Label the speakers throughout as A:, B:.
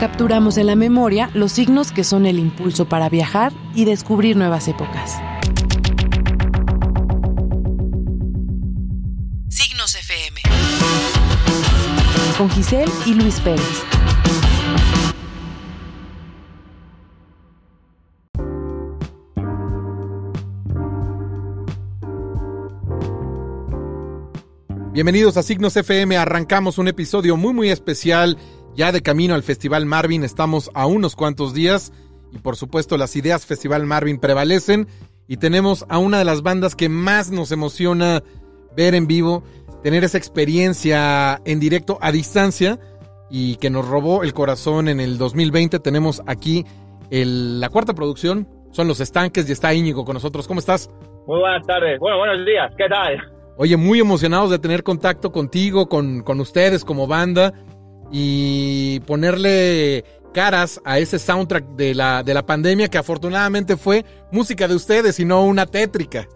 A: Capturamos en la memoria los signos que son el impulso para viajar y descubrir nuevas épocas. Signos FM. Con Giselle y Luis Pérez.
B: Bienvenidos a Signos FM, arrancamos un episodio muy muy especial ya de camino al Festival Marvin, estamos a unos cuantos días y por supuesto las ideas Festival Marvin prevalecen y tenemos a una de las bandas que más nos emociona ver en vivo, tener esa experiencia en directo a distancia y que nos robó el corazón en el 2020. Tenemos aquí la cuarta producción, son Los Estanques y está Íñigo con nosotros. ¿Cómo estás?
C: Muy buenas tardes, bueno, buenos días, ¿qué tal?
B: Oye, muy emocionados de tener contacto contigo, con, con ustedes como banda y ponerle caras a ese soundtrack de la, de la pandemia que afortunadamente fue música de ustedes y no una tétrica.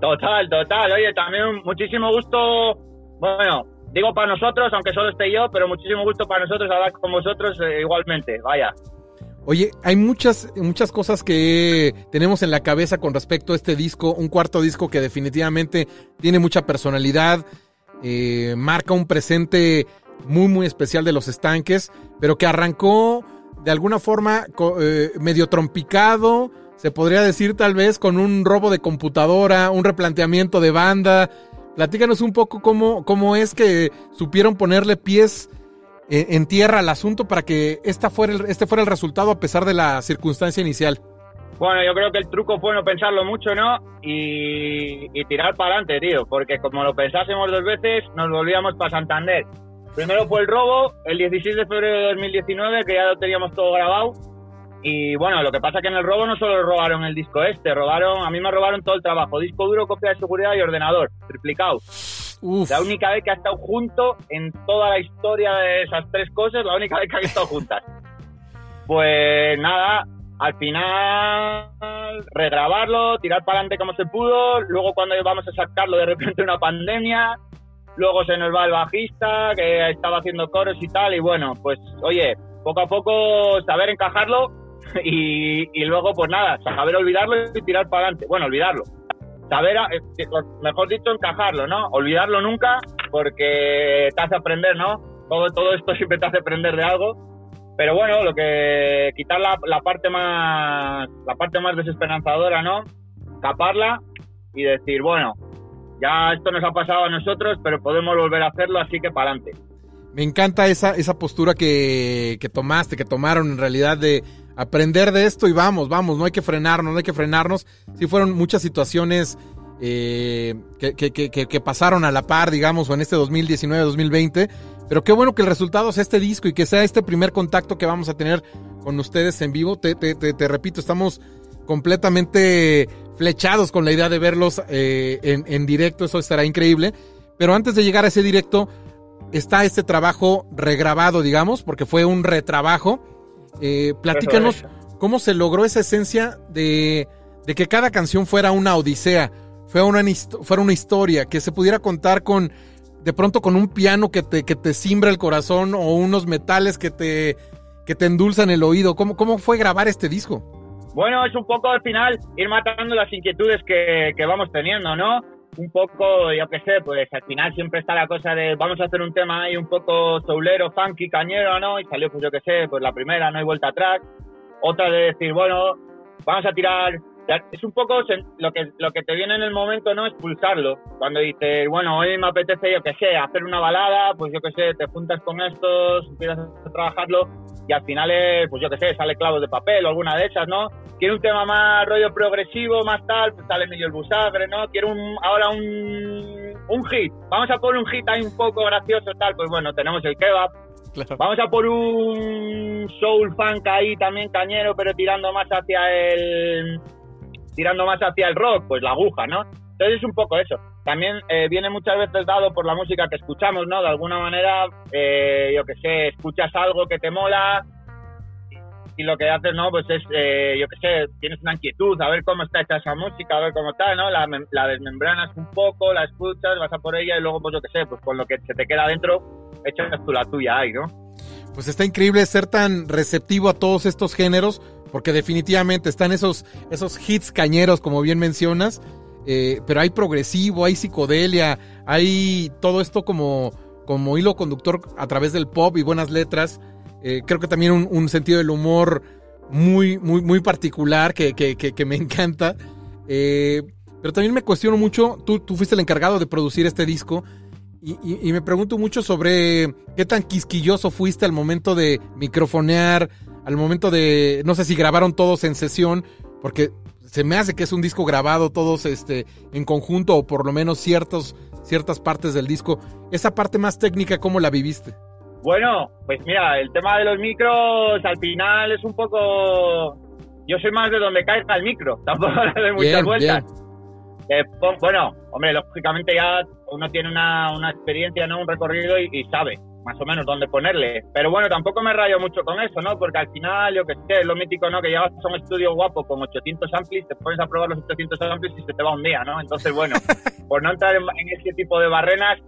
C: Total, total. Oye, también muchísimo gusto, bueno, digo para nosotros, aunque solo esté yo, pero muchísimo gusto para nosotros hablar con vosotros eh, igualmente, vaya.
B: Oye, hay muchas, muchas cosas que tenemos en la cabeza con respecto a este disco, un cuarto disco que definitivamente tiene mucha personalidad, eh, marca un presente muy, muy especial de los estanques, pero que arrancó de alguna forma eh, medio trompicado, se podría decir tal vez con un robo de computadora, un replanteamiento de banda. Platícanos un poco cómo, cómo es que supieron ponerle pies en tierra al asunto para que esta fuera este fuera el resultado a pesar de la circunstancia inicial?
C: Bueno, yo creo que el truco fue no pensarlo mucho, ¿no? Y, tirar para adelante, tío, porque como lo pensásemos dos veces, nos volvíamos para Santander. Primero fue el robo, el 16 de febrero de 2019, que ya lo teníamos todo grabado. Y bueno, lo que pasa es que en el robo no solo robaron el disco este, robaron, a mí me robaron todo el trabajo, disco duro, copia de seguridad y ordenador, triplicado. La única vez que ha estado junto en toda la historia de esas tres cosas, la única vez que han estado juntas. Pues nada, al final regrabarlo, tirar para adelante como se pudo, luego cuando vamos a sacarlo de repente una pandemia, luego se nos va el bajista que estaba haciendo coros y tal, y bueno, pues oye, poco a poco saber encajarlo y, y luego pues nada, saber olvidarlo y tirar para adelante. Bueno, olvidarlo, saber, eh, mejor dicho, encajarlo, ¿no? Olvidarlo nunca porque te hace aprender, ¿no? Todo, todo esto siempre te hace aprender de algo. Pero bueno, lo que quitar la, la parte más la parte más desesperanzadora, ¿no? Taparla y decir, bueno, ya esto nos ha pasado a nosotros, pero podemos volver a hacerlo, así que para adelante.
B: Me encanta esa, esa postura que, que tomaste, que tomaron en realidad de aprender de esto y vamos, vamos, no hay que frenarnos, no hay que frenarnos. Sí fueron muchas situaciones eh, que, que, que, pasaron a la par, digamos, o en este 2019-2020. Pero qué bueno que el resultado sea este disco y que sea este primer contacto que vamos a tener con ustedes en vivo. Te, te, te, repito, estamos completamente flechados con la idea de verlos eh, en, en directo, eso estará increíble. Pero antes de llegar a ese directo, está este trabajo regrabado, digamos, porque fue un retrabajo eh, platícanos cómo se logró esa esencia de, que cada canción fuera una odisea, fuera una, fuera una historia, que se pudiera contar con, de pronto con un piano que te, que te simbra el corazón o unos metales que te, que te endulzan el oído. ¿Cómo, ¿Cómo fue grabar este disco?
C: Bueno, es un poco al final ir matando las inquietudes que, que vamos teniendo, ¿no? un poco, yo qué sé, pues al final siempre está la cosa de vamos a hacer un tema ahí un poco soulero, funky, cañero, ¿no? Y salió, pues yo qué sé, pues la primera, no hay vuelta atrás. Otra de decir, bueno, vamos a tirar. Es un poco lo que, lo que te viene en el momento, ¿no? Es pulsarlo. Cuando dices, bueno, hoy me apetece, yo qué sé, hacer una balada, pues yo qué sé, te juntas con estos, empiezas a trabajarlo y al final, es, pues yo qué sé, sale clavos de papel o alguna de esas, ¿no? quiero un tema más rollo progresivo, más tal, pues sale medio el busagre, ¿no? Quiero un, ahora un, un hit, vamos a poner un hit ahí un poco gracioso, tal, pues bueno, tenemos el kebab. Vamos a por un soul funk ahí también cañero, pero tirando más hacia el tirando más hacia el rock, pues la aguja, ¿no? Entonces es un poco eso. También eh, viene muchas veces dado por la música que escuchamos, ¿no? De alguna manera, eh, yo que sé, escuchas algo que te mola, y lo que haces, ¿no? Pues es, eh, yo qué sé, tienes una inquietud, a ver cómo está hecha esa música, a ver cómo está, ¿no? La, la desmembranas un poco, la escuchas, vas a por ella y luego, pues yo qué sé, pues con lo que se te queda dentro, echas tú la tuya ahí, ¿no?
B: pues está increíble ser tan receptivo a todos estos géneros, porque definitivamente están esos, esos hits cañeros, como bien mencionas, eh, pero hay progresivo, hay psicodelia, hay todo esto como, como hilo conductor a través del pop y buenas letras. Eh, creo que también un, sentido del humor muy, muy, muy particular que, que, me encanta. Eh, pero también me cuestiono mucho, tú, tú fuiste el encargado de producir este disco. Y, me pregunto mucho sobre qué tan quisquilloso fuiste al momento de microfonear, al momento de, no sé si grabaron todos en sesión, porque se me hace que es un disco grabado todos este, en conjunto o por lo menos ciertos, ciertas partes del disco. Esa parte más técnica, ¿cómo la viviste?
C: Bueno, pues mira, el tema de los micros al final es un poco... Yo soy más de donde caiga el micro, tampoco le doy muchas vueltas. Eh, bueno, hombre, lógicamente ya uno tiene una, una experiencia, ¿no? Un recorrido y, sabe más o menos dónde ponerle. Pero bueno, tampoco me rayo mucho con eso, ¿no? Porque al final, yo que sé, es lo mítico, ¿no? Que llevas a un estudio guapo con 800 amplis, te pones a probar los 800 amplis y se te va un día, ¿no? Entonces, bueno, por no entrar en, en ese tipo de barrenas,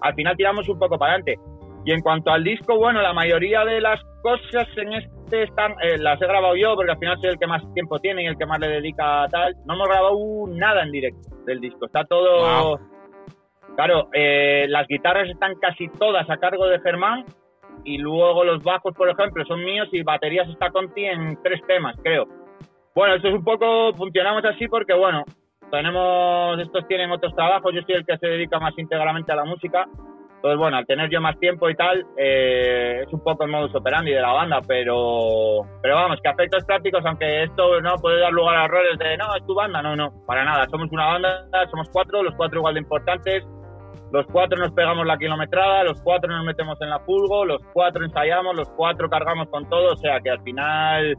C: al final tiramos un poco para adelante. Y en cuanto al disco, bueno, la mayoría de las cosas en este están, eh, las he grabado yo porque al final soy el que más tiempo tiene y el que más le dedica a tal. No hemos grabado nada en directo del disco. Está todo. Claro, eh, las guitarras están casi todas a cargo de Germán y luego los bajos, por ejemplo, son míos y baterías está Conti en tres temas, creo. Bueno, esto es un poco, funcionamos así porque, bueno, tenemos, estos tienen otros trabajos, yo soy el que se dedica más íntegramente a la música entonces, bueno, al tener yo más tiempo y tal, eh, es un poco el modus operandi de la banda, pero, pero vamos, que afectos prácticos, aunque esto no puede dar lugar a errores de no, es tu banda, no, no, para nada. Somos una banda, somos cuatro, los cuatro igual de importantes, los cuatro nos pegamos la kilometrada, los cuatro nos metemos en la fulgo, los cuatro ensayamos, los cuatro cargamos con todo, o sea que al final,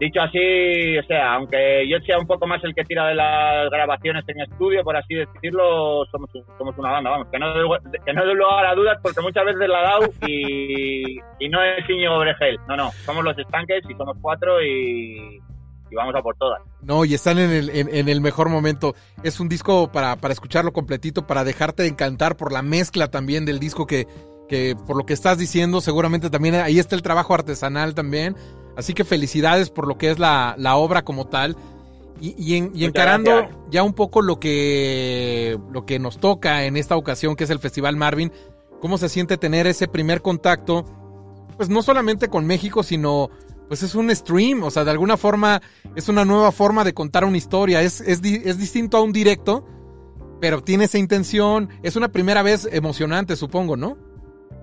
C: dicho así, o sea, aunque yo sea un poco más el que tira de las grabaciones en estudio, por así decirlo, somos, somos una banda, vamos, que no, que no doy lugar a dudas porque muchas veces la he dado y, y no es Íñigo Bregel, no, no, somos los estanques y somos cuatro y, vamos a por todas.
B: No, y están en el, en, el mejor momento. Es un disco para, para escucharlo completito, para dejarte encantar por la mezcla también del disco que, que por lo que estás diciendo, seguramente también ahí está el trabajo artesanal también. Así que felicidades por lo que es la, obra como tal. Y, encarando ya un poco lo que, lo que nos toca en esta ocasión, que es el Festival Marvin, ¿cómo se siente tener ese primer contacto? Pues no solamente con México, sino pues es un stream, o sea, de alguna forma es una nueva forma de contar una historia, es, es, es distinto a un directo, pero tiene esa intención, es una primera vez emocionante, supongo, ¿no?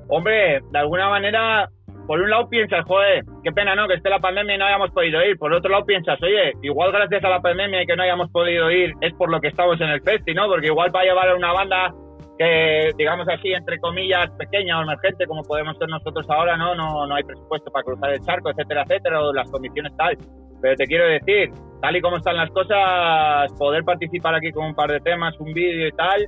C: Hombre, de alguna manera, por un lado piensas, joder, qué pena, ¿no? Que esté la pandemia y no hayamos podido ir. Por otro lado piensas, oye, igual gracias a la pandemia y que no hayamos podido ir es por lo que estamos en el festi, ¿no? Porque igual va a llevar a una banda que, digamos así, entre comillas, pequeña o emergente, como podemos ser nosotros ahora, ¿no? No, no hay presupuesto para cruzar el charco, etcétera, etcétera, o las condiciones tal. Pero te quiero decir, tal y como están las cosas, poder participar aquí con un par de temas, un vídeo y tal,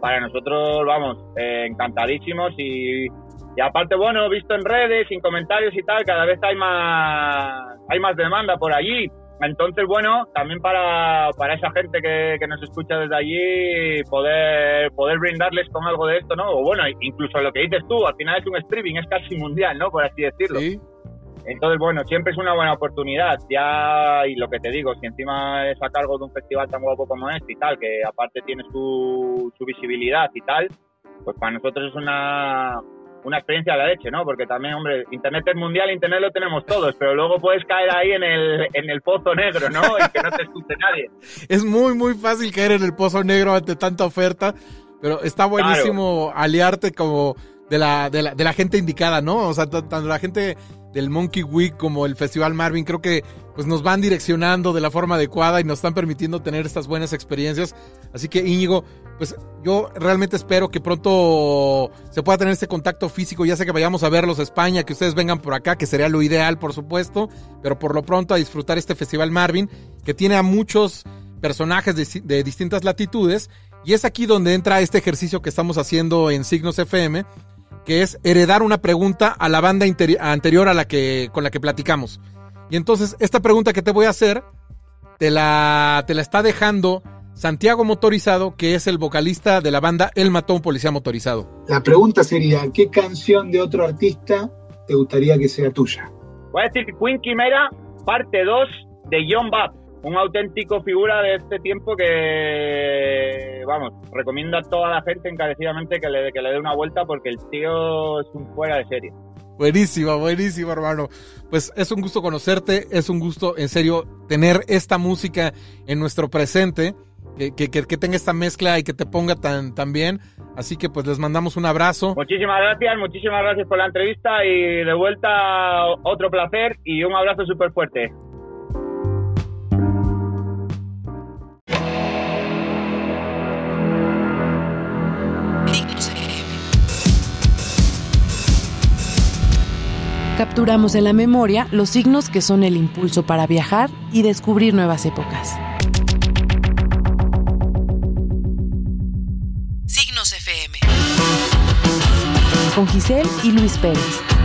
C: para nosotros, vamos, eh, encantadísimos y, y aparte, bueno, visto en redes, sin comentarios y tal, cada vez hay más, hay más demanda por allí. Entonces, bueno, también para, para esa gente que, que, nos escucha desde allí, poder, poder brindarles con algo de esto, ¿no? O bueno, incluso lo que dices tú, al final es un streaming, es casi mundial, ¿no? Por así decirlo. Sí. Entonces, bueno, siempre es una buena oportunidad. Ya, y lo que te digo, si encima es a cargo de un festival tan guapo como este y tal, que aparte tiene su, su visibilidad y tal, pues para nosotros es una, una experiencia a la leche, ¿no? Porque también, hombre, Internet es mundial, Internet lo tenemos todos, pero luego puedes caer ahí en el, en el pozo negro, ¿no? Y que no te escuche nadie.
B: Es muy, muy fácil caer en el pozo negro ante tanta oferta, pero está buenísimo aliarte como de la, de la, gente indicada, ¿no? O sea, tanto la gente del Monkey Week como el Festival Marvin, creo que pues nos van direccionando de la forma adecuada y nos están permitiendo tener estas buenas experiencias. Así que Íñigo, pues yo realmente espero que pronto se pueda tener este contacto físico, ya sea que vayamos a verlos a España, que ustedes vengan por acá, que sería lo ideal, por supuesto, pero por lo pronto a disfrutar este Festival Marvin, que tiene a muchos personajes de, de distintas latitudes, y es aquí donde entra este ejercicio que estamos haciendo en Signos FM, que es heredar una pregunta a la banda anterior a la que, con la que platicamos. Y entonces, esta pregunta que te voy a hacer, te la, te la está dejando Santiago Motorizado, que es el vocalista de la banda El Mató un Policía Motorizado.
D: La pregunta sería, ¿qué canción de otro artista te gustaría que sea tuya?
C: Voy a decir Queen Quimera, parte 2 de John Babb, un auténtico figura de este tiempo que, vamos, recomiendo a toda la gente encarecidamente que le, que le dé una vuelta porque el tío es un fuera de serie.
B: Buenísimo, buenísimo, hermano. Pues es un gusto conocerte, es un gusto, en serio, tener esta música en nuestro presente, que, que, que tenga esta mezcla y que te ponga tan, tan bien. Así que pues les mandamos un abrazo.
C: Muchísimas gracias, muchísimas gracias por la entrevista y de vuelta otro placer y un abrazo súper fuerte.
A: Capturamos en la memoria los signos que son el impulso para viajar y descubrir nuevas épocas. Signos FM. Con Giselle y Luis Pérez.